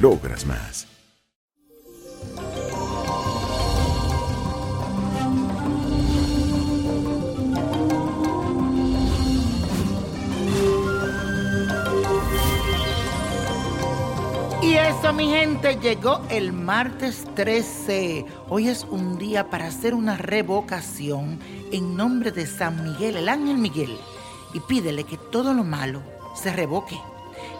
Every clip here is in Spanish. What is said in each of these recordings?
logras más. Y eso, mi gente, llegó el martes 13. Hoy es un día para hacer una revocación en nombre de San Miguel, el ángel Miguel, y pídele que todo lo malo se revoque.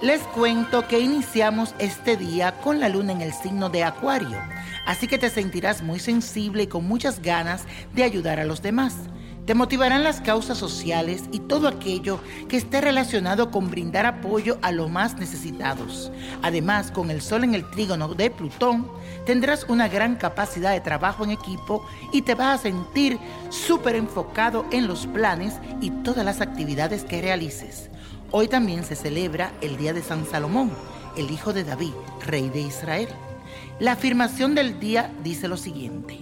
Les cuento que iniciamos este día con la luna en el signo de Acuario, así que te sentirás muy sensible y con muchas ganas de ayudar a los demás. Te motivarán las causas sociales y todo aquello que esté relacionado con brindar apoyo a los más necesitados. Además, con el sol en el trígono de Plutón, tendrás una gran capacidad de trabajo en equipo y te vas a sentir súper enfocado en los planes y todas las actividades que realices. Hoy también se celebra el Día de San Salomón, el hijo de David, rey de Israel. La afirmación del día dice lo siguiente,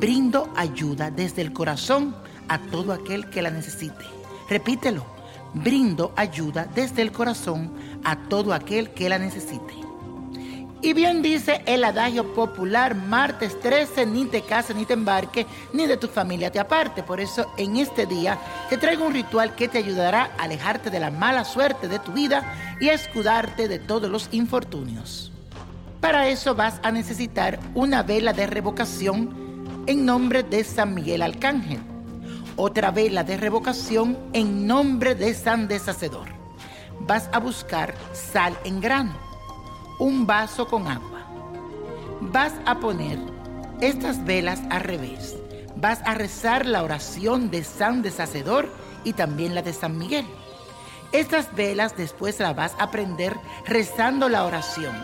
brindo ayuda desde el corazón a todo aquel que la necesite. Repítelo, brindo ayuda desde el corazón a todo aquel que la necesite. Y bien dice el adagio popular, martes 13, ni te cases ni te embarques, ni de tu familia te aparte. Por eso en este día te traigo un ritual que te ayudará a alejarte de la mala suerte de tu vida y a escudarte de todos los infortunios. Para eso vas a necesitar una vela de revocación en nombre de San Miguel Arcángel, otra vela de revocación en nombre de San Deshacedor. Vas a buscar sal en grano un vaso con agua. Vas a poner estas velas al revés. Vas a rezar la oración de San Deshacedor y también la de San Miguel. Estas velas después las vas a prender rezando la oración,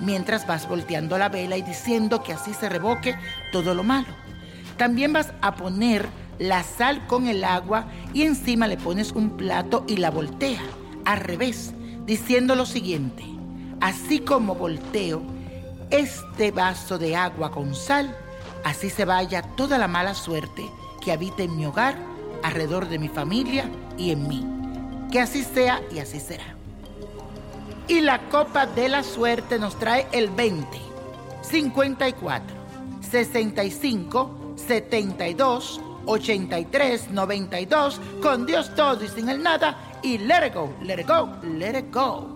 mientras vas volteando la vela y diciendo que así se revoque todo lo malo. También vas a poner la sal con el agua y encima le pones un plato y la voltea al revés, diciendo lo siguiente así como volteo este vaso de agua con sal, así se vaya toda la mala suerte que habita en mi hogar, alrededor de mi familia y en mí. Que así sea y así será. Y la copa de la suerte nos trae el 20, 54, 65, 72, 83, 92, con Dios todo y sin el nada, y let it go, let it go, let it go.